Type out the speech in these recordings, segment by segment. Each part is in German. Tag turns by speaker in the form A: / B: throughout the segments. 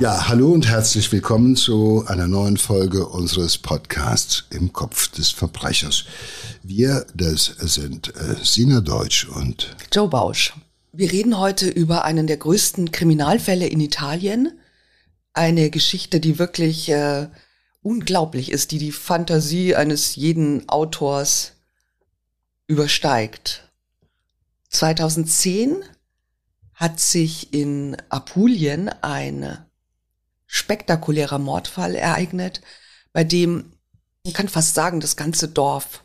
A: Ja, hallo und herzlich willkommen zu einer neuen Folge unseres Podcasts im Kopf des Verbrechers. Wir, das sind äh, Sina Deutsch und
B: Joe Bausch. Wir reden heute über einen der größten Kriminalfälle in Italien. Eine Geschichte, die wirklich äh, unglaublich ist, die die Fantasie eines jeden Autors übersteigt. 2010 hat sich in Apulien ein spektakulärer Mordfall ereignet, bei dem, man kann fast sagen, das ganze Dorf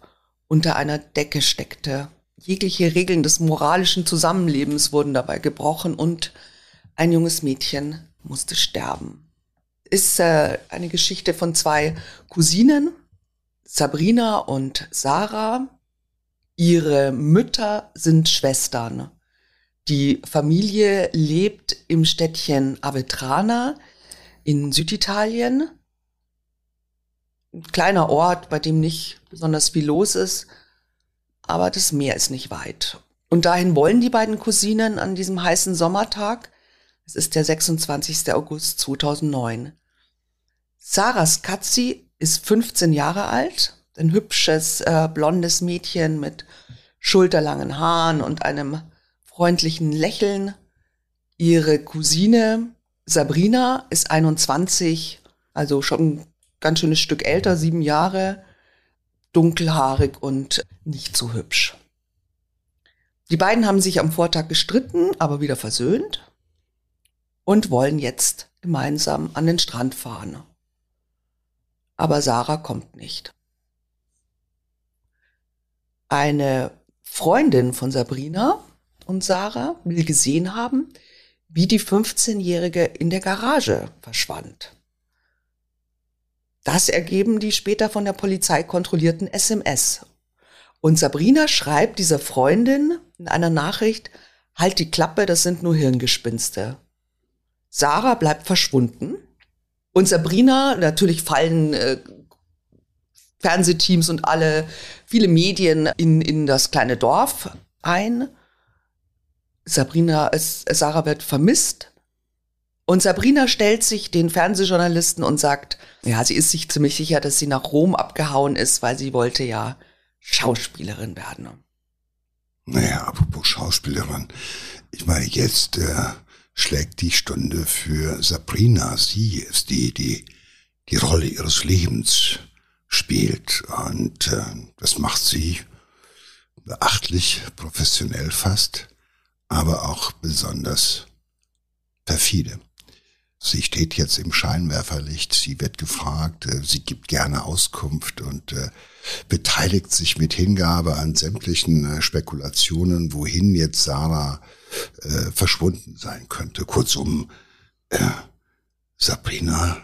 B: unter einer Decke steckte. Jegliche Regeln des moralischen Zusammenlebens wurden dabei gebrochen und ein junges Mädchen musste sterben. Ist äh, eine Geschichte von zwei Cousinen, Sabrina und Sarah. Ihre Mütter sind Schwestern. Die Familie lebt im Städtchen Avetrana in Süditalien. Ein kleiner Ort, bei dem nicht besonders viel los ist, aber das Meer ist nicht weit. Und dahin wollen die beiden Cousinen an diesem heißen Sommertag. Es ist der 26. August 2009. Sarah Skazzi ist 15 Jahre alt, ein hübsches, äh, blondes Mädchen mit schulterlangen Haaren und einem freundlichen Lächeln. Ihre Cousine Sabrina ist 21, also schon ein ganz schönes Stück älter, sieben Jahre, dunkelhaarig und nicht so hübsch. Die beiden haben sich am Vortag gestritten, aber wieder versöhnt und wollen jetzt gemeinsam an den Strand fahren. Aber Sarah kommt nicht. Eine Freundin von Sabrina und Sarah will gesehen haben, wie die 15-Jährige in der Garage verschwand. Das ergeben die später von der Polizei kontrollierten SMS. Und Sabrina schreibt dieser Freundin in einer Nachricht, halt die Klappe, das sind nur Hirngespinste. Sarah bleibt verschwunden. Und Sabrina, natürlich fallen äh, Fernsehteams und alle, viele Medien in, in das kleine Dorf ein. Sabrina, Sarah wird vermisst. Und Sabrina stellt sich den Fernsehjournalisten und sagt, ja, sie ist sich ziemlich sicher, dass sie nach Rom abgehauen ist, weil sie wollte ja Schauspielerin werden.
A: Naja, apropos Schauspielerin. Ich meine, jetzt äh, schlägt die Stunde für Sabrina. Sie ist die, die die Rolle ihres Lebens spielt. Und äh, das macht sie beachtlich, professionell fast aber auch besonders perfide. Sie steht jetzt im Scheinwerferlicht, sie wird gefragt, äh, sie gibt gerne Auskunft und äh, beteiligt sich mit Hingabe an sämtlichen äh, Spekulationen, wohin jetzt Sarah verschwunden sein könnte. Kurzum, Sabrina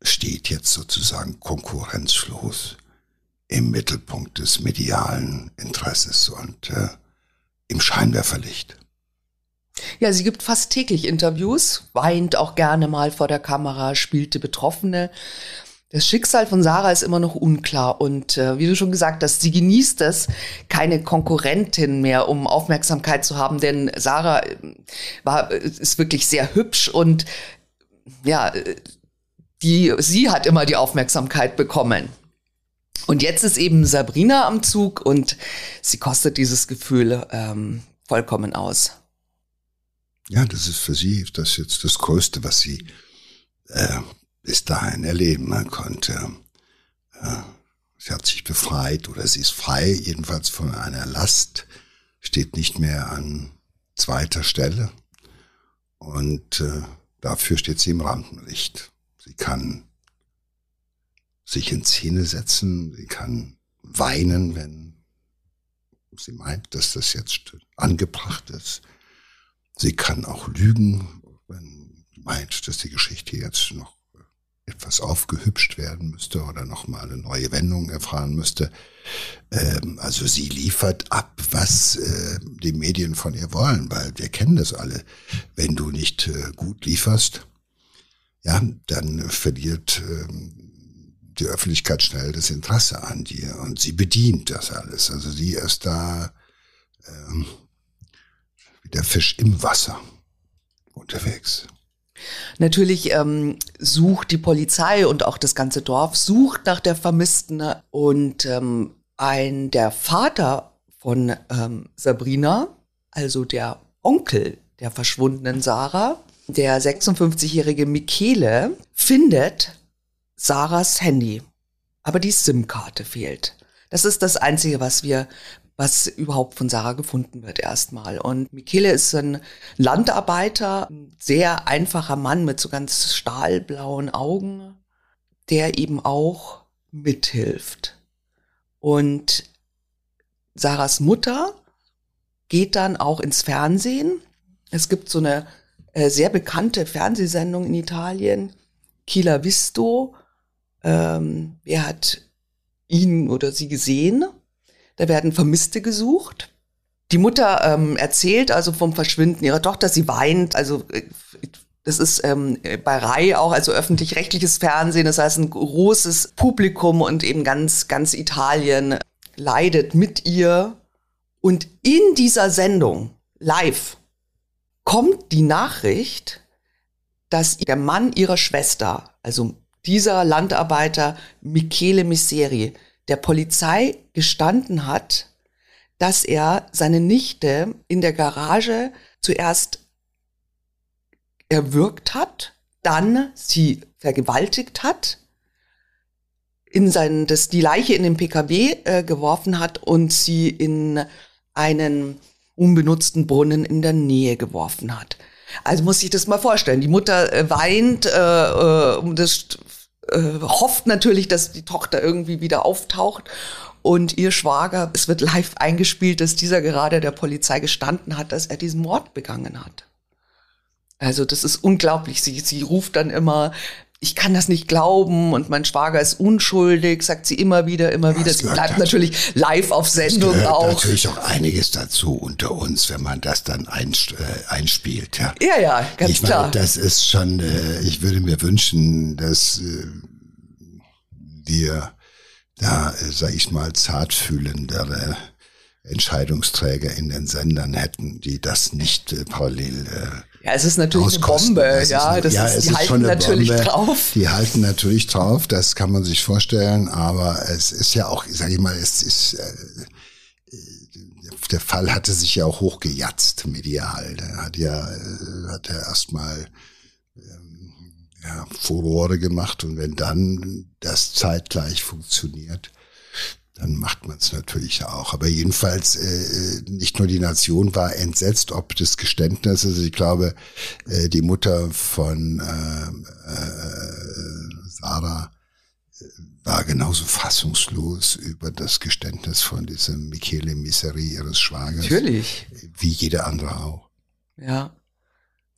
A: steht jetzt sozusagen konkurrenzlos im Mittelpunkt des medialen Interesses und im Scheinwerferlicht.
B: Ja, sie gibt fast täglich Interviews, weint auch gerne mal vor der Kamera, spielte Betroffene. Das Schicksal von Sarah ist immer noch unklar und äh, wie du schon gesagt hast, sie genießt es, keine Konkurrentin mehr, um Aufmerksamkeit zu haben, denn Sarah äh, war ist wirklich sehr hübsch und ja, die sie hat immer die Aufmerksamkeit bekommen. Und jetzt ist eben Sabrina am Zug und sie kostet dieses Gefühl ähm, vollkommen aus.
A: Ja, das ist für sie das jetzt das Größte, was sie äh, bis dahin erleben konnte. Äh, sie hat sich befreit oder sie ist frei, jedenfalls von einer Last, steht nicht mehr an zweiter Stelle und äh, dafür steht sie im Rampenlicht. Sie kann sich in Szene setzen, sie kann weinen, wenn sie meint, dass das jetzt angebracht ist. Sie kann auch lügen, wenn sie meint, dass die Geschichte jetzt noch etwas aufgehübscht werden müsste oder noch mal eine neue Wendung erfahren müsste. Ähm, also sie liefert ab, was äh, die Medien von ihr wollen, weil wir kennen das alle. Wenn du nicht äh, gut lieferst, ja, dann verliert ähm, die Öffentlichkeit schnell das Interesse an dir und sie bedient das alles. Also sie ist da ähm, wie der Fisch im Wasser unterwegs.
B: Natürlich ähm, sucht die Polizei und auch das ganze Dorf sucht nach der Vermissten und ähm, ein der Vater von ähm, Sabrina, also der Onkel der verschwundenen Sarah, der 56-jährige Michele, findet Sarahs Handy, aber die SIM-Karte fehlt. Das ist das Einzige, was wir was überhaupt von Sarah gefunden wird erstmal. Und Michele ist ein Landarbeiter, ein sehr einfacher Mann mit so ganz stahlblauen Augen, der eben auch mithilft. Und Sarahs Mutter geht dann auch ins Fernsehen. Es gibt so eine äh, sehr bekannte Fernsehsendung in Italien, Kila Visto. Ähm, wer hat ihn oder sie gesehen? Da werden Vermisste gesucht. Die Mutter ähm, erzählt also vom Verschwinden ihrer Tochter. Sie weint. Also äh, das ist ähm, bei Rai auch, also öffentlich-rechtliches Fernsehen. Das heißt, ein großes Publikum und eben ganz, ganz Italien leidet mit ihr. Und in dieser Sendung live kommt die Nachricht, dass der Mann ihrer Schwester, also dieser Landarbeiter Michele Miseri, der Polizei gestanden hat, dass er seine Nichte in der Garage zuerst erwürgt hat, dann sie vergewaltigt hat, in seinen, das, die Leiche in den PKW äh, geworfen hat und sie in einen unbenutzten Brunnen in der Nähe geworfen hat. Also muss ich das mal vorstellen. Die Mutter äh, weint, äh, äh, das äh, hofft natürlich, dass die Tochter irgendwie wieder auftaucht. Und ihr Schwager, es wird live eingespielt, dass dieser gerade der Polizei gestanden hat, dass er diesen Mord begangen hat. Also das ist unglaublich. Sie, sie ruft dann immer, ich kann das nicht glauben und mein Schwager ist unschuldig, sagt sie immer wieder, immer ja, wieder. Sie bleibt natürlich live auf Sendung es auch.
A: natürlich auch einiges dazu unter uns, wenn man das dann äh, einspielt. Ja,
B: ja, ja ganz
A: ich
B: klar.
A: Meine, das ist schon, äh, ich würde mir wünschen, dass äh, wir da, sag ich mal, zartfühlendere Entscheidungsträger in den Sendern hätten, die das nicht parallel
B: ja, es ist natürlich eine Bombe, ja. Das
A: ja,
B: ist,
A: die halten natürlich Bombe. drauf. Die halten natürlich drauf, das kann man sich vorstellen, aber es ist ja auch, sage ich mal, es ist äh, der Fall hatte sich ja auch hochgejatzt medial. Der hat ja, äh, hat ja erstmal ähm, ja, Furore gemacht und wenn dann das zeitgleich funktioniert, dann macht man es natürlich auch. Aber jedenfalls äh, nicht nur die Nation war entsetzt ob des Geständnisses. Ich glaube, äh, die Mutter von äh, äh, Sarah äh, war genauso fassungslos über das Geständnis von diesem Michele Miseri ihres Schwagers.
B: Natürlich.
A: Wie jeder andere auch.
B: Ja.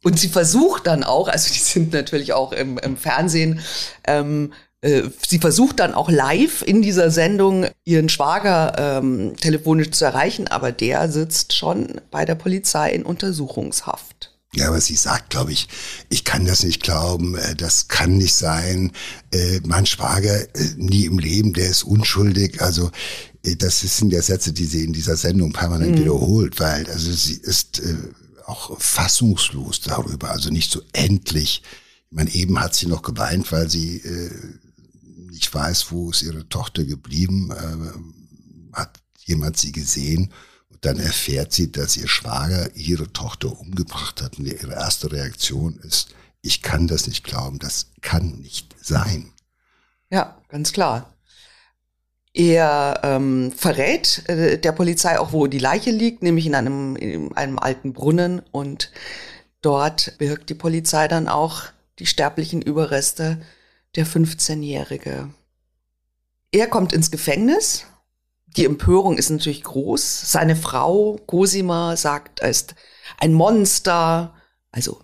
B: Und sie versucht dann auch, also die sind natürlich auch im, im Fernsehen, ähm, äh, sie versucht dann auch live in dieser Sendung ihren Schwager ähm, telefonisch zu erreichen, aber der sitzt schon bei der Polizei in Untersuchungshaft.
A: Ja, aber sie sagt, glaube ich, ich kann das nicht glauben, äh, das kann nicht sein. Äh, mein Schwager nie im Leben, der ist unschuldig. Also das sind ja Sätze, die sie in dieser Sendung permanent mhm. wiederholt, weil also sie ist auch fassungslos darüber, also nicht so endlich. Ich meine, eben hat sie noch geweint, weil sie ich weiß, wo ist ihre Tochter geblieben, äh, hat jemand sie gesehen und dann erfährt sie, dass ihr Schwager ihre Tochter umgebracht hat und ihre erste Reaktion ist, ich kann das nicht glauben, das kann nicht sein.
B: Ja, ganz klar. Er ähm, verrät äh, der Polizei auch, wo die Leiche liegt, nämlich in einem, in einem alten Brunnen. Und dort birgt die Polizei dann auch die sterblichen Überreste der 15-Jährige. Er kommt ins Gefängnis. Die Empörung ist natürlich groß. Seine Frau Cosima sagt, er ist ein Monster. Also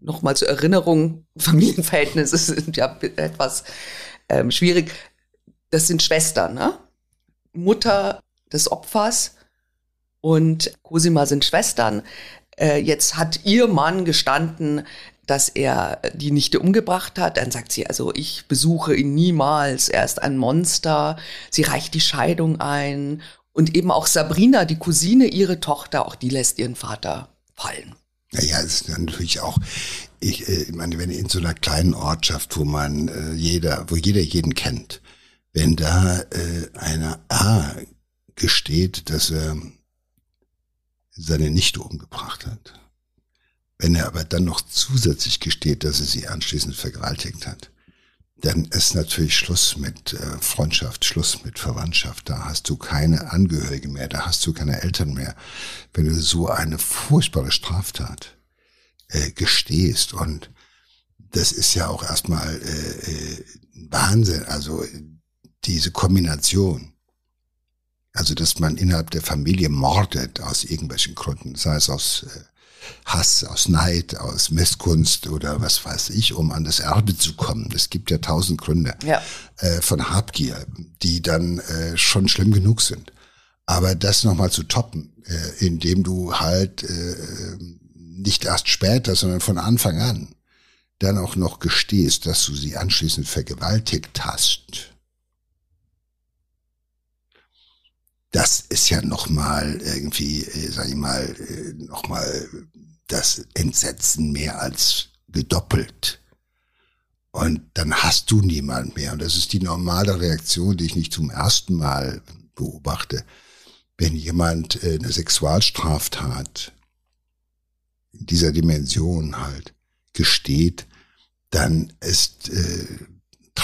B: nochmal zur Erinnerung, Familienverhältnisse sind ja etwas ähm, schwierig. Das sind Schwestern, ne? Mutter des Opfers und Cosima sind Schwestern. Äh, jetzt hat ihr Mann gestanden, dass er die Nichte umgebracht hat. Dann sagt sie, also ich besuche ihn niemals, er ist ein Monster. Sie reicht die Scheidung ein. Und eben auch Sabrina, die Cousine, ihre Tochter, auch die lässt ihren Vater fallen.
A: Naja, es ist natürlich auch ich, äh, ich meine, wenn in so einer kleinen Ortschaft, wo man äh, jeder, wo jeder jeden kennt, wenn da äh, einer A gesteht, dass er seine Nichte umgebracht hat, wenn er aber dann noch zusätzlich gesteht, dass er sie anschließend vergewaltigt hat, dann ist natürlich Schluss mit äh, Freundschaft, Schluss mit Verwandtschaft. Da hast du keine Angehörige mehr, da hast du keine Eltern mehr. Wenn du so eine furchtbare Straftat äh, gestehst und das ist ja auch erstmal äh, äh, Wahnsinn, also diese Kombination. Also, dass man innerhalb der Familie mordet aus irgendwelchen Gründen, sei es aus äh, Hass, aus Neid, aus Missgunst oder was weiß ich, um an das Erbe zu kommen. Es gibt ja tausend Gründe ja. Äh, von Habgier, die dann äh, schon schlimm genug sind. Aber das nochmal zu toppen, äh, indem du halt äh, nicht erst später, sondern von Anfang an dann auch noch gestehst, dass du sie anschließend vergewaltigt hast. Das ist ja nochmal irgendwie, äh, sag ich mal, äh, nochmal das Entsetzen mehr als gedoppelt. Und dann hast du niemand mehr. Und das ist die normale Reaktion, die ich nicht zum ersten Mal beobachte. Wenn jemand äh, eine Sexualstraftat in dieser Dimension halt gesteht, dann ist, äh,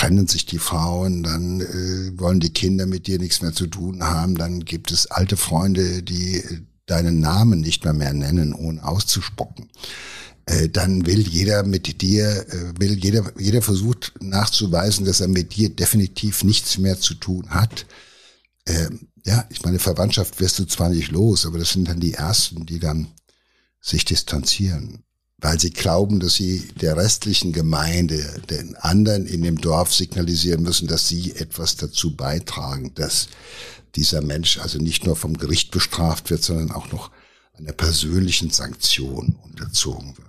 A: trennen sich die Frauen, dann äh, wollen die Kinder mit dir nichts mehr zu tun haben, dann gibt es alte Freunde, die äh, deinen Namen nicht mehr mehr nennen, ohne auszuspucken. Äh, dann will jeder mit dir, äh, will jeder, jeder versucht nachzuweisen, dass er mit dir definitiv nichts mehr zu tun hat. Äh, ja, ich meine, Verwandtschaft wirst du zwar nicht los, aber das sind dann die Ersten, die dann sich distanzieren, weil sie glauben, dass sie der restlichen Gemeinde, den anderen in dem Dorf signalisieren müssen, dass sie etwas dazu beitragen, dass dieser Mensch also nicht nur vom Gericht bestraft wird, sondern auch noch einer persönlichen Sanktion unterzogen wird.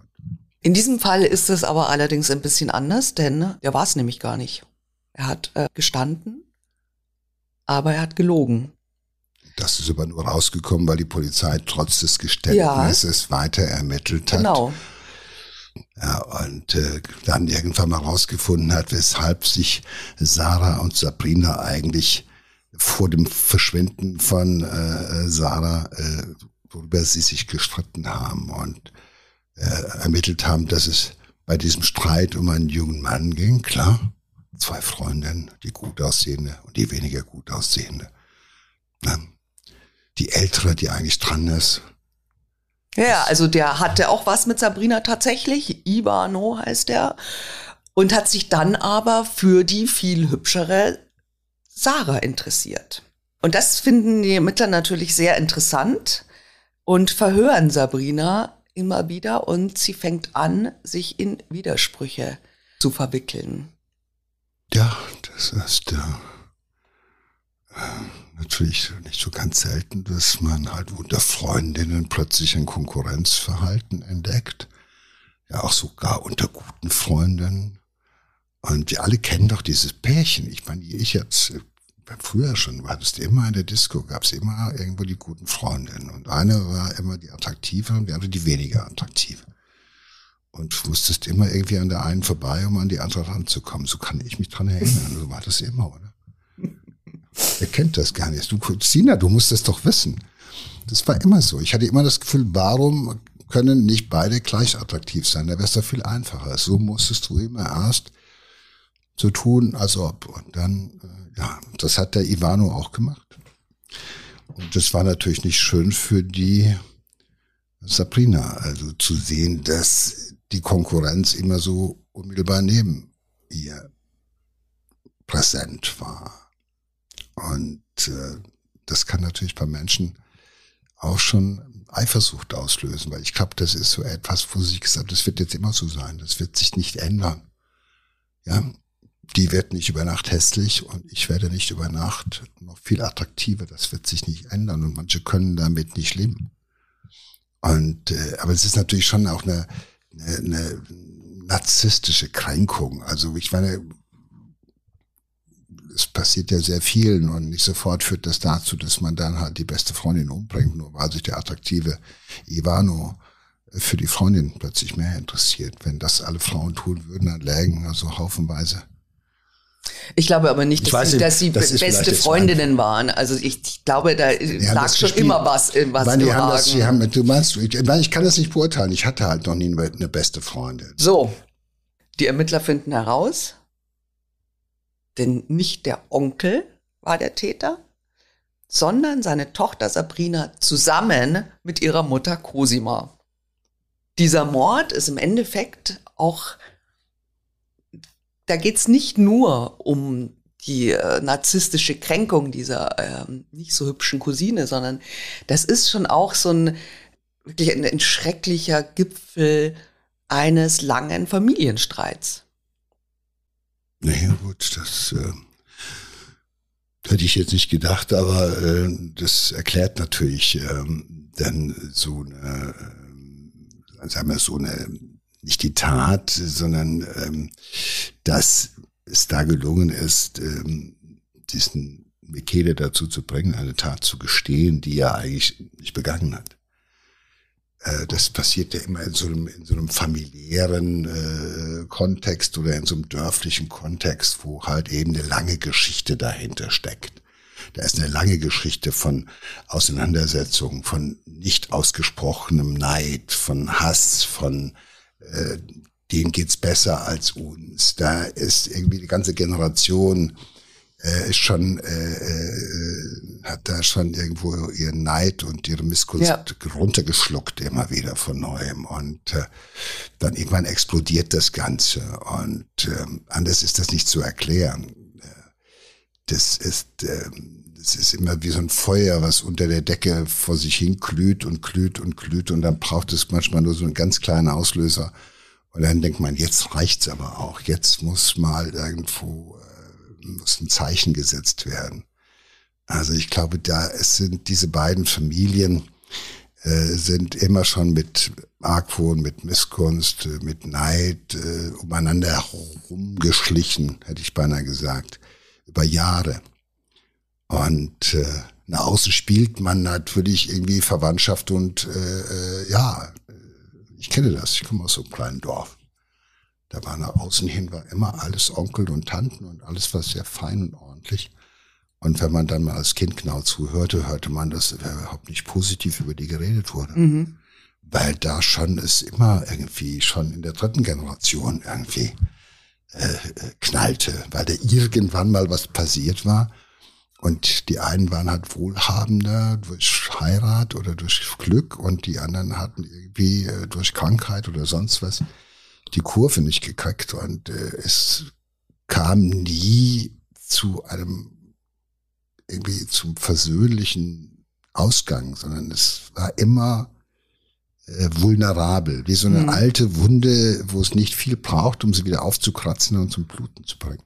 B: In diesem Fall ist es aber allerdings ein bisschen anders, denn er war es nämlich gar nicht. Er hat äh, gestanden, aber er hat gelogen.
A: Das ist aber nur rausgekommen, weil die Polizei trotz des Geständnisses ja. weiter ermittelt hat. Genau. Ja, und äh, dann irgendwann mal rausgefunden hat, weshalb sich Sarah und Sabrina eigentlich vor dem Verschwinden von äh, Sarah, äh, worüber sie sich gestritten haben und äh, ermittelt haben, dass es bei diesem Streit um einen jungen Mann ging, klar. Zwei Freundinnen, die gut aussehende und die weniger gut aussehende. Ja, die ältere, die eigentlich dran ist.
B: Ja, also der hatte auch was mit Sabrina tatsächlich. Ivano heißt er. Und hat sich dann aber für die viel hübschere Sarah interessiert. Und das finden die Ermittler natürlich sehr interessant und verhören Sabrina immer wieder und sie fängt an, sich in Widersprüche zu verwickeln.
A: Ja, das ist ja äh, natürlich nicht so ganz selten, dass man halt unter Freundinnen plötzlich ein Konkurrenzverhalten entdeckt. Ja, auch sogar unter guten Freundinnen. Und wir alle kennen doch dieses Pärchen. Ich meine, ich jetzt, äh, früher schon, war das immer in der Disco, gab es immer irgendwo die guten Freundinnen. Und eine war immer die attraktive und die andere die weniger attraktive. Und musstest immer irgendwie an der einen vorbei, um an die andere ranzukommen. So kann ich mich dran erinnern. So war das immer, oder? Kennt das gar nicht? Du, Sina, du musst das doch wissen. Das war immer so. Ich hatte immer das Gefühl, warum können nicht beide gleich attraktiv sein? Da wäre es doch viel einfacher. So musstest du immer erst so tun, als ob. Und dann, äh, ja, das hat der Ivano auch gemacht. Und das war natürlich nicht schön für die Sabrina, also zu sehen, dass die Konkurrenz immer so unmittelbar neben ihr präsent war. Und äh, das kann natürlich bei Menschen auch schon Eifersucht auslösen, weil ich glaube, das ist so etwas, wo sich gesagt, das wird jetzt immer so sein, das wird sich nicht ändern. Ja, die wird nicht über Nacht hässlich und ich werde nicht über Nacht noch viel attraktiver. Das wird sich nicht ändern und manche können damit nicht leben. Und äh, aber es ist natürlich schon auch eine, eine, eine narzisstische Kränkung. Also ich meine, es passiert ja sehr vielen und nicht sofort führt das dazu, dass man dann halt die beste Freundin umbringt, nur weil sich der attraktive Ivano für die Freundin plötzlich mehr interessiert. Wenn das alle Frauen tun würden, dann lägen also haufenweise
B: ich glaube aber nicht, dass, sie, dass sie das beste Freundinnen waren. Also ich, ich glaube, da lag schon gespielt. immer was, was
A: meine, die haben das, die haben, Du meinst, ich, ich kann das nicht beurteilen. Ich hatte halt noch nie eine beste Freundin.
B: So, die Ermittler finden heraus, denn nicht der Onkel war der Täter, sondern seine Tochter Sabrina zusammen mit ihrer Mutter Cosima. Dieser Mord ist im Endeffekt auch da geht's nicht nur um die äh, narzisstische Kränkung dieser äh, nicht so hübschen Cousine, sondern das ist schon auch so ein wirklich ein, ein schrecklicher Gipfel eines langen Familienstreits.
A: Naja, gut, das äh, hätte ich jetzt nicht gedacht, aber äh, das erklärt natürlich ähm, dann so eine, äh, sagen wir so eine nicht die Tat, sondern ähm, dass es da gelungen ist, ähm, diesen Michele dazu zu bringen, eine Tat zu gestehen, die er eigentlich nicht begangen hat. Äh, das passiert ja immer in so einem, in so einem familiären äh, Kontext oder in so einem dörflichen Kontext, wo halt eben eine lange Geschichte dahinter steckt. Da ist eine lange Geschichte von Auseinandersetzungen, von nicht ausgesprochenem Neid, von Hass, von äh, denen geht's besser als uns. Da ist irgendwie die ganze Generation äh, ist schon äh, äh, hat da schon irgendwo ihren Neid und ihre Missgunst ja. runtergeschluckt immer wieder von neuem und äh, dann irgendwann explodiert das Ganze und äh, anders ist das nicht zu erklären. Äh, das ist äh, es ist immer wie so ein Feuer, was unter der Decke vor sich hin glüht und glüht und glüht und dann braucht es manchmal nur so einen ganz kleinen Auslöser. Und dann denkt man, jetzt reicht's aber auch. Jetzt muss mal irgendwo äh, muss ein Zeichen gesetzt werden. Also ich glaube, da es sind diese beiden Familien äh, sind immer schon mit Argwohn, mit Missgunst, äh, mit Neid äh, umeinander herumgeschlichen, hätte ich beinahe gesagt, über Jahre. Und äh, nach außen spielt man natürlich irgendwie Verwandtschaft und äh, äh, ja, ich kenne das, ich komme aus so einem kleinen Dorf. Da war nach außen hin war immer alles Onkel und Tanten und alles war sehr fein und ordentlich. Und wenn man dann mal als Kind genau zuhörte, hörte man, dass überhaupt nicht positiv über die geredet wurde. Mhm. Weil da schon es immer irgendwie schon in der dritten Generation irgendwie äh, äh knallte, weil da irgendwann mal was passiert war und die einen waren halt wohlhabender durch Heirat oder durch Glück und die anderen hatten irgendwie äh, durch Krankheit oder sonst was die Kurve nicht gekriegt. Und äh, es kam nie zu einem irgendwie zum versöhnlichen Ausgang, sondern es war immer äh, vulnerabel, wie so eine mhm. alte Wunde, wo es nicht viel braucht, um sie wieder aufzukratzen und zum Bluten zu bringen.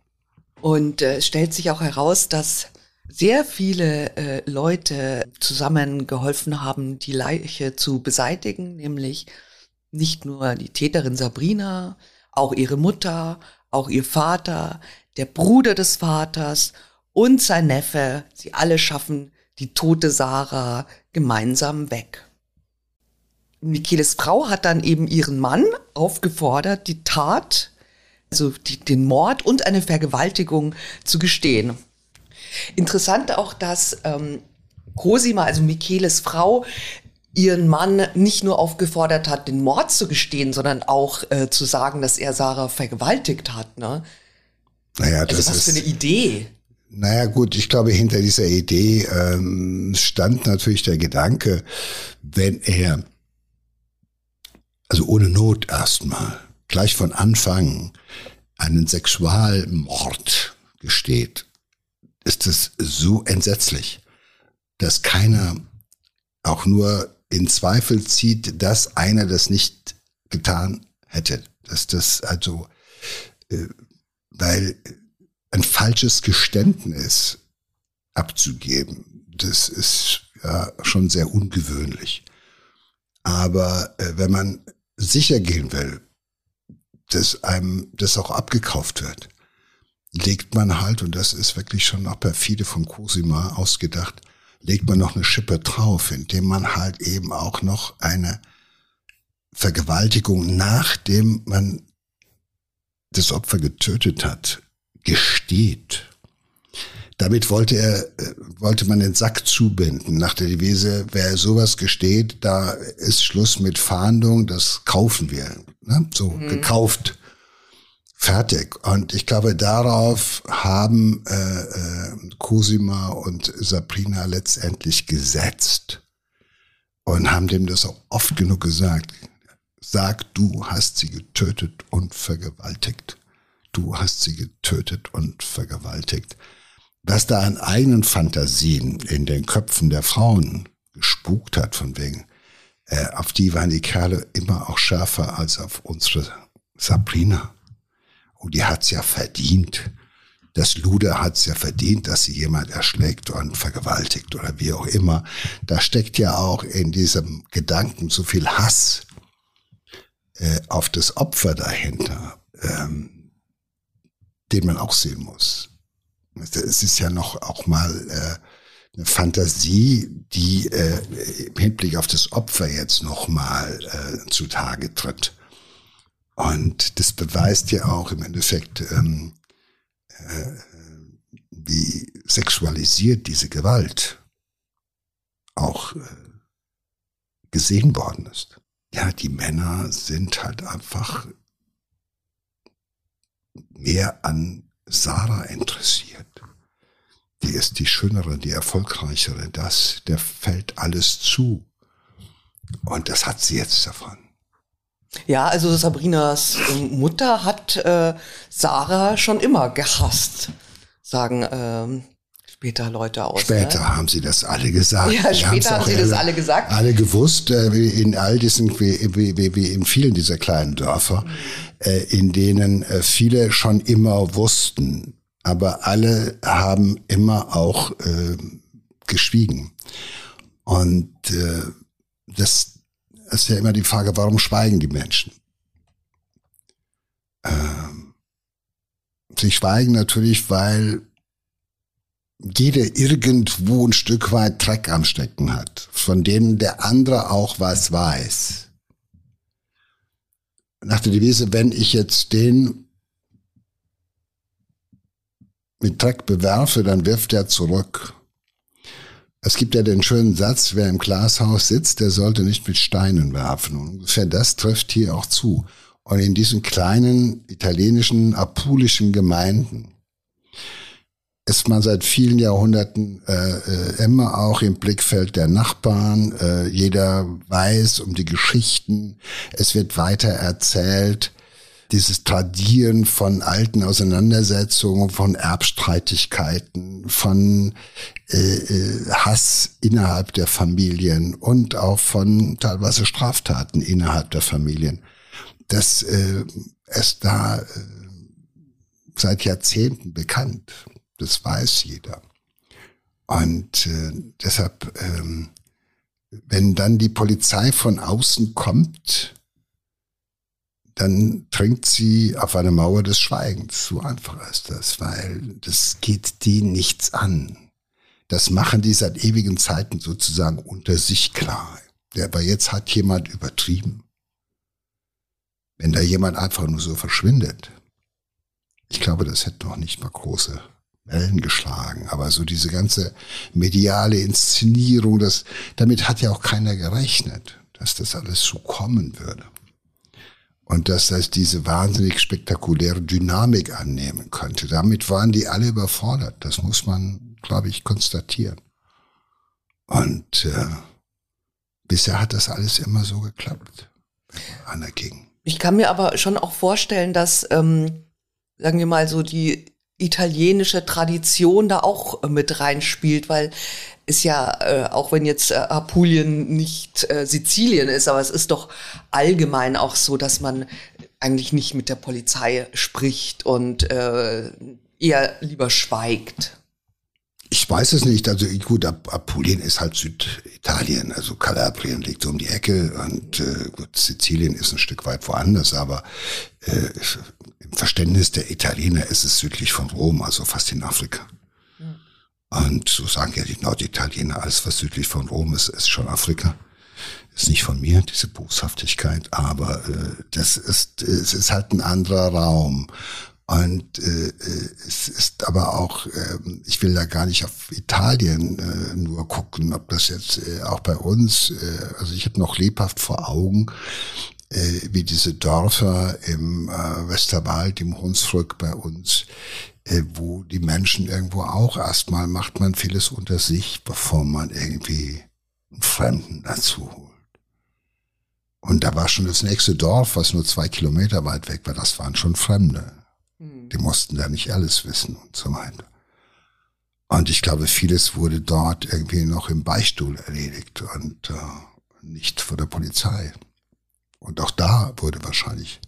B: Und äh, stellt sich auch heraus, dass sehr viele äh, Leute zusammengeholfen haben, die Leiche zu beseitigen, nämlich nicht nur die Täterin Sabrina, auch ihre Mutter, auch ihr Vater, der Bruder des Vaters und sein Neffe. Sie alle schaffen die tote Sarah gemeinsam weg. Micheles Frau hat dann eben ihren Mann aufgefordert, die Tat, also die, den Mord und eine Vergewaltigung zu gestehen. Interessant auch, dass ähm, Cosima, also Micheles Frau, ihren Mann nicht nur aufgefordert hat, den Mord zu gestehen, sondern auch äh, zu sagen, dass er Sarah vergewaltigt hat. Ne?
A: Naja, also das
B: was
A: ist,
B: für eine Idee.
A: Naja gut, ich glaube, hinter dieser Idee ähm, stand natürlich der Gedanke, wenn er, also ohne Not erstmal, gleich von Anfang einen Sexualmord gesteht, ist es so entsetzlich, dass keiner auch nur in Zweifel zieht, dass einer das nicht getan hätte. Dass das also, äh, weil ein falsches Geständnis abzugeben, das ist ja schon sehr ungewöhnlich. Aber äh, wenn man sicher gehen will, dass einem das auch abgekauft wird, legt man halt, und das ist wirklich schon noch perfide von Cosima ausgedacht, legt man noch eine Schippe drauf, indem man halt eben auch noch eine Vergewaltigung, nachdem man das Opfer getötet hat, gesteht. Damit wollte er, äh, wollte man den Sack zubinden. Nach der Devise, wer sowas gesteht, da ist Schluss mit Fahndung, das kaufen wir. Ne? So, mhm. gekauft. Fertig. Und ich glaube, darauf haben äh, äh, Cosima und Sabrina letztendlich gesetzt und haben dem das auch oft genug gesagt. Sag, du hast sie getötet und vergewaltigt. Du hast sie getötet und vergewaltigt. Was da an eigenen Fantasien in den Köpfen der Frauen gespukt hat, von wegen, äh, auf die waren die Kerle immer auch schärfer als auf unsere Sabrina. Und die hat's ja verdient. Das Luder hat's ja verdient, dass sie jemand erschlägt und vergewaltigt oder wie auch immer. Da steckt ja auch in diesem Gedanken so viel Hass äh, auf das Opfer dahinter, ähm, den man auch sehen muss. Es ist ja noch auch mal äh, eine Fantasie, die äh, im Hinblick auf das Opfer jetzt noch mal äh, zutage tritt. Und das beweist ja auch im Endeffekt, ähm, äh, wie sexualisiert diese Gewalt auch äh, gesehen worden ist. Ja, die Männer sind halt einfach mehr an Sarah interessiert. Die ist die schönere, die erfolgreichere. Das, der fällt alles zu. Und das hat sie jetzt davon.
B: Ja, also Sabrinas Mutter hat äh, Sarah schon immer gehasst, sagen ähm, später Leute aus.
A: Später ne? haben sie das alle gesagt.
B: Ja, später haben sie das alle gesagt.
A: Alle gewusst, äh, wie in all diesen, wie, wie, wie in vielen dieser kleinen Dörfer, mhm. äh, in denen äh, viele schon immer wussten, aber alle haben immer auch äh, geschwiegen. Und äh, das ist ja immer die Frage, warum schweigen die Menschen? Ähm, sie schweigen natürlich, weil jeder irgendwo ein Stück weit Dreck am Stecken hat, von denen der andere auch was weiß. Nach der Devise, wenn ich jetzt den mit Dreck bewerfe, dann wirft er zurück. Es gibt ja den schönen Satz, wer im Glashaus sitzt, der sollte nicht mit Steinen werfen. Und ungefähr das trifft hier auch zu. Und in diesen kleinen italienischen, apulischen Gemeinden ist man seit vielen Jahrhunderten äh, äh, immer auch im Blickfeld der Nachbarn. Äh, jeder weiß um die Geschichten. Es wird weiter erzählt dieses Tradieren von alten Auseinandersetzungen, von Erbstreitigkeiten, von äh, äh, Hass innerhalb der Familien und auch von teilweise Straftaten innerhalb der Familien. Das äh, ist da äh, seit Jahrzehnten bekannt. Das weiß jeder. Und äh, deshalb, ähm, wenn dann die Polizei von außen kommt, dann dringt sie auf eine Mauer des Schweigens. So einfach ist das, weil das geht die nichts an. Das machen die seit ewigen Zeiten sozusagen unter sich klar. Aber jetzt hat jemand übertrieben. Wenn da jemand einfach nur so verschwindet, ich glaube, das hätte noch nicht mal große Wellen geschlagen. Aber so diese ganze mediale Inszenierung, das, damit hat ja auch keiner gerechnet, dass das alles so kommen würde. Und dass das diese wahnsinnig spektakuläre Dynamik annehmen könnte. Damit waren die alle überfordert. Das muss man, glaube ich, konstatieren. Und äh, bisher hat das alles immer so geklappt, einer ging.
B: Ich kann mir aber schon auch vorstellen, dass, ähm, sagen wir mal so, die italienische Tradition da auch äh, mit reinspielt, weil ist ja, äh, auch wenn jetzt äh, Apulien nicht äh, Sizilien ist, aber es ist doch allgemein auch so, dass man eigentlich nicht mit der Polizei spricht und äh, eher lieber schweigt.
A: Ich weiß es nicht. Also gut, Apulien ist halt Süditalien, also Kalabrien liegt so um die Ecke und äh, gut, Sizilien ist ein Stück weit woanders, aber äh, im Verständnis der Italiener ist es südlich von Rom, also fast in Afrika. Und so sagen ja die Norditaliener, alles was südlich von Rom ist, ist schon Afrika. ist nicht von mir, diese Boshaftigkeit, aber äh, das ist, es ist halt ein anderer Raum. Und äh, äh, es ist aber auch, äh, ich will da gar nicht auf Italien äh, nur gucken, ob das jetzt äh, auch bei uns, äh, also ich habe noch lebhaft vor Augen, äh, wie diese Dörfer im äh, Westerwald, im Hunsrück bei uns, wo die Menschen irgendwo auch erstmal macht man vieles unter sich, bevor man irgendwie einen Fremden dazu holt. Und da war schon das nächste Dorf, was nur zwei Kilometer weit weg war, das waren schon Fremde. Hm. Die mussten da nicht alles wissen und so weiter. Und ich glaube, vieles wurde dort irgendwie noch im Beistuhl erledigt und äh, nicht vor der Polizei. Und auch da wurde wahrscheinlich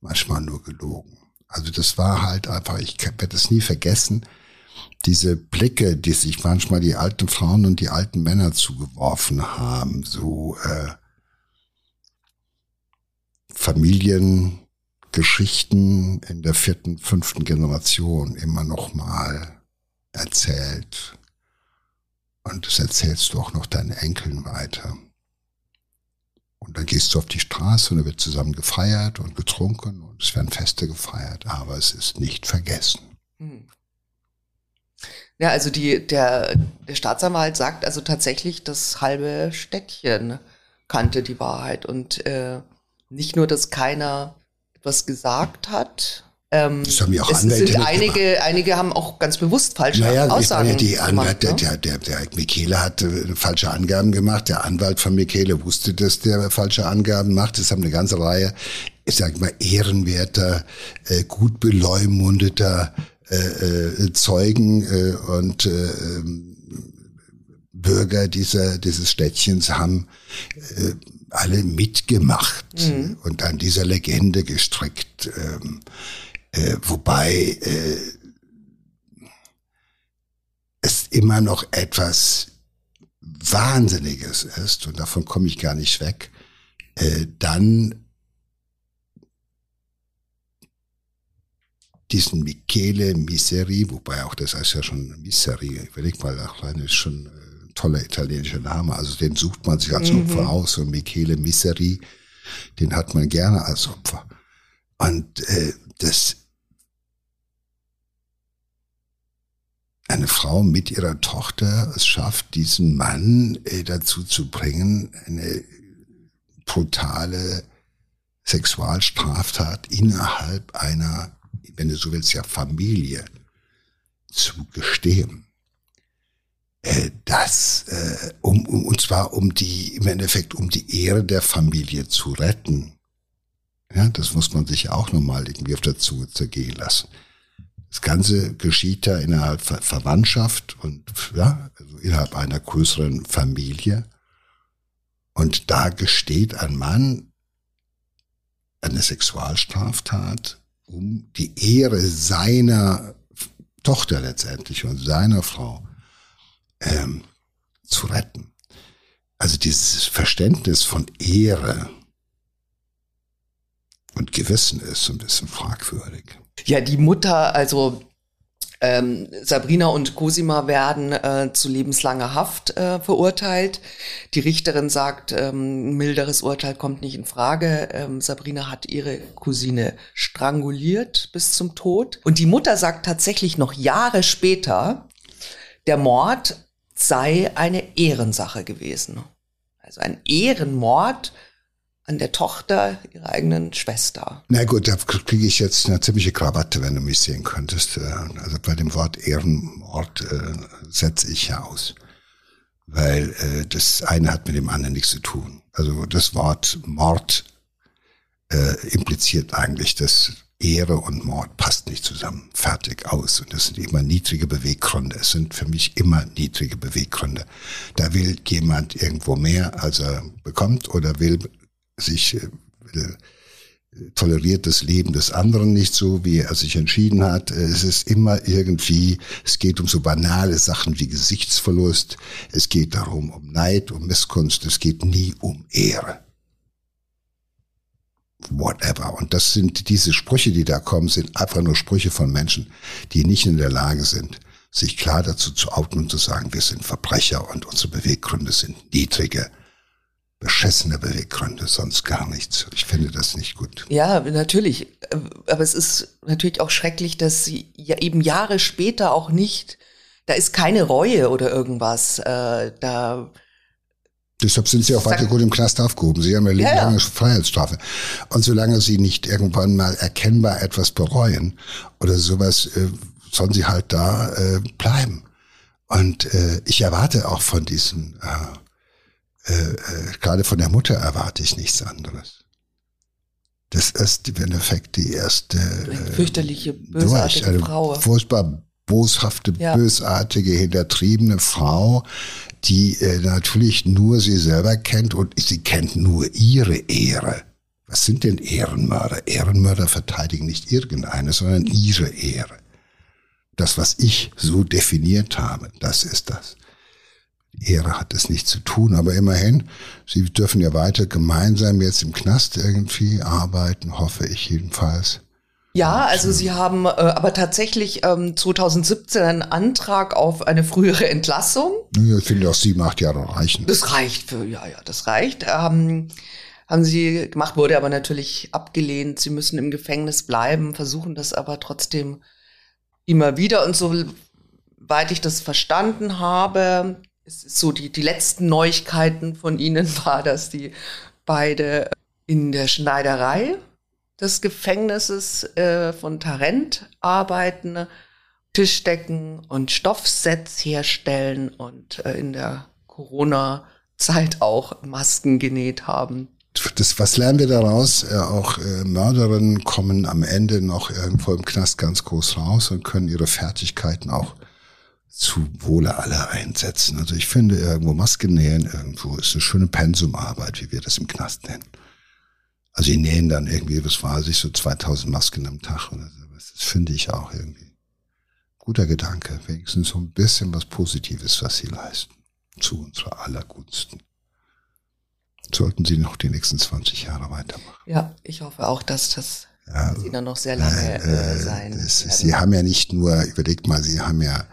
A: manchmal nur gelogen. Also das war halt einfach, ich werde es nie vergessen, diese Blicke, die sich manchmal die alten Frauen und die alten Männer zugeworfen haben, so äh, Familien, Geschichten in der vierten, fünften Generation immer noch mal erzählt. Und das erzählst du auch noch deinen Enkeln weiter. Und dann gehst du auf die Straße und da wird zusammen gefeiert und getrunken und es werden Feste gefeiert, aber es ist nicht vergessen. Hm.
B: Ja, also die, der, der Staatsanwalt sagt also tatsächlich, das halbe Städtchen kannte die Wahrheit und äh, nicht nur, dass keiner was gesagt hat. Ähm, das haben ja auch Anwälte sind einige, einige haben auch ganz bewusst falsche naja, Aussagen ja die
A: Anwalt, gemacht. Ne? Der, der, der Michele hat äh, falsche Angaben gemacht. Der Anwalt von Michele wusste, dass der falsche Angaben macht. Es haben eine ganze Reihe, ich sag mal, ehrenwerter, äh, gut beleumundeter äh, äh, Zeugen äh, und äh, ähm, Bürger dieser, dieses Städtchens haben äh, alle mitgemacht mhm. und an dieser Legende gestrickt. Ähm, äh, wobei äh, es immer noch etwas Wahnsinniges ist, und davon komme ich gar nicht weg, äh, dann diesen Michele Miseri, wobei auch das heißt ja schon Miseri, überleg mal, alleine ist schon äh, toller italienischer Name. Also den sucht man sich als mhm. Opfer aus. Und Michele Miseri, den hat man gerne als Opfer. Und äh, das eine Frau mit ihrer Tochter es schafft, diesen Mann äh, dazu zu bringen, eine brutale Sexualstraftat innerhalb einer, wenn du so willst, ja Familie zu gestehen äh, das, äh, um, um, und zwar um die, im Endeffekt um die Ehre der Familie zu retten. Ja, das muss man sich auch nochmal irgendwie auf der Zunge zergehen lassen. Das Ganze geschieht da innerhalb Ver Verwandtschaft und ja, also innerhalb einer größeren Familie. Und da gesteht ein Mann eine Sexualstraftat, um die Ehre seiner Tochter letztendlich und seiner Frau ähm, zu retten. Also dieses Verständnis von Ehre und Gewissen ist so ein bisschen fragwürdig.
B: Ja, die Mutter, also ähm, Sabrina und Cosima werden äh, zu lebenslanger Haft äh, verurteilt. Die Richterin sagt, ähm, milderes Urteil kommt nicht in Frage. Ähm, Sabrina hat ihre Cousine stranguliert bis zum Tod. Und die Mutter sagt tatsächlich noch Jahre später, der Mord sei eine Ehrensache gewesen. Also ein Ehrenmord an der Tochter ihrer eigenen Schwester.
A: Na gut, da kriege ich jetzt eine ziemliche Krawatte, wenn du mich sehen könntest. Äh, also bei dem Wort Ehrenmord äh, setze ich ja aus. Weil äh, das eine hat mit dem anderen nichts zu tun. Also das Wort Mord äh, impliziert eigentlich, dass Ehre und Mord passt nicht zusammen. Fertig, aus. Und das sind immer niedrige Beweggründe. Es sind für mich immer niedrige Beweggründe. Da will jemand irgendwo mehr, als er bekommt, oder will sich, will, äh, toleriert das Leben des anderen nicht so, wie er sich entschieden hat. Es ist immer irgendwie, es geht um so banale Sachen wie Gesichtsverlust. Es geht darum, um Neid, um Misskunst. Es geht nie um Ehre whatever. Und das sind diese Sprüche, die da kommen, sind einfach nur Sprüche von Menschen, die nicht in der Lage sind, sich klar dazu zu outen und zu sagen, wir sind Verbrecher und unsere Beweggründe sind niedrige beschissene Beweggründe, sonst gar nichts. Ich finde das nicht gut.
B: Ja, natürlich. Aber es ist natürlich auch schrecklich, dass sie ja eben Jahre später auch nicht, da ist keine Reue oder irgendwas. Äh, da
A: Deshalb sind sie auch weiter gut im Knast aufgehoben. Sie haben ja lebenslange ja. Freiheitsstrafe. Und solange sie nicht irgendwann mal erkennbar etwas bereuen oder sowas, äh, sollen sie halt da äh, bleiben. Und äh, ich erwarte auch von diesen äh, äh, äh, gerade von der Mutter erwarte ich nichts anderes. Das ist im Endeffekt die erste
B: äh, fürchterliche, bösartige
A: durch, eine
B: Frau.
A: Furchtbar boshafte, ja. bösartige, hintertriebene Frau, die äh, natürlich nur sie selber kennt und sie kennt nur ihre Ehre. Was sind denn Ehrenmörder? Ehrenmörder verteidigen nicht irgendeine, sondern ihre Ehre. Das, was ich so definiert habe, das ist das. Ehre hat es nicht zu tun, aber immerhin, sie dürfen ja weiter gemeinsam jetzt im Knast irgendwie arbeiten, hoffe ich jedenfalls.
B: Ja, also sie haben äh, aber tatsächlich ähm, 2017 einen Antrag auf eine frühere Entlassung.
A: Ja, ich finde auch sieben, acht Jahre reichen.
B: Das reicht für, ja, ja, das reicht. Ähm, haben sie gemacht, wurde aber natürlich abgelehnt. Sie müssen im Gefängnis bleiben, versuchen das aber trotzdem immer wieder. Und soweit ich das verstanden habe, es ist so, die, die letzten Neuigkeiten von ihnen war, dass die beide in der Schneiderei des Gefängnisses äh, von Tarent arbeiten, Tischdecken und Stoffsets herstellen und äh, in der Corona-Zeit auch Masken genäht haben.
A: Das, was lernen wir daraus? Äh, auch äh, Mörderinnen kommen am Ende noch irgendwo im Knast ganz groß raus und können ihre Fertigkeiten auch zu Wohle aller einsetzen. Also ich finde irgendwo Masken nähen irgendwo ist eine schöne Pensumarbeit, wie wir das im Knast nennen. Also die nähen dann irgendwie, was weiß ich, so 2000 Masken am Tag oder so. Das finde ich auch irgendwie guter Gedanke. Wenigstens so ein bisschen was Positives, was sie leisten. Zu unserer allergunsten. Sollten sie noch die nächsten 20 Jahre weitermachen.
B: Ja, ich hoffe auch, dass das ja, sie dann noch sehr lange äh, sein
A: äh, Sie haben ja nicht nur, überlegt mal, sie haben ja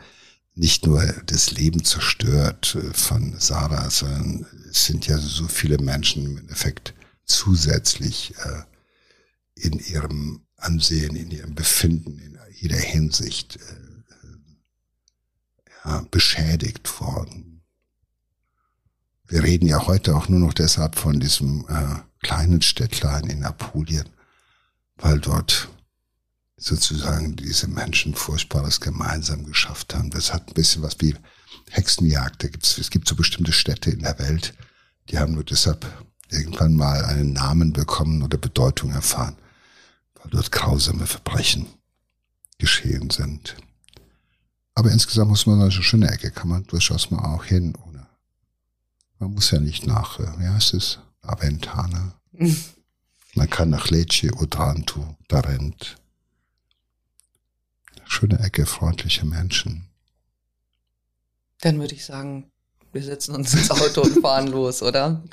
A: nicht nur das Leben zerstört äh, von Sarah, sondern es sind ja so viele Menschen im Endeffekt zusätzlich äh, in ihrem Ansehen, in ihrem Befinden, in jeder Hinsicht äh, ja, beschädigt worden. Wir reden ja heute auch nur noch deshalb von diesem kleinen Städtlein in Apulien, weil dort sozusagen diese Menschen Furchtbares gemeinsam geschafft haben. Das hat ein bisschen was wie Hexenjagd. Da gibt's, es gibt so bestimmte Städte in der Welt, die haben nur deshalb irgendwann mal einen Namen bekommen oder Bedeutung erfahren, weil dort grausame Verbrechen geschehen sind. Aber insgesamt muss man eine schöne Ecke, kann man durchaus mal auch hin, ohne. Man muss ja nicht nach, äh, wie heißt es, Aventana. Man kann nach Lecce, Otranto, Tarent, schöne Ecke, freundliche Menschen.
B: Dann würde ich sagen, wir setzen uns ins Auto und fahren los, oder?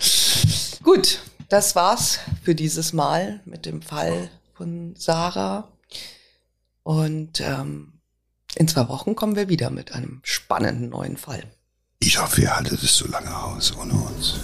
B: Gut, das war's für dieses Mal mit dem Fall von Sarah. Und ähm, in zwei Wochen kommen wir wieder mit einem spannenden neuen Fall.
A: Ich hoffe, ihr haltet es so lange aus ohne uns.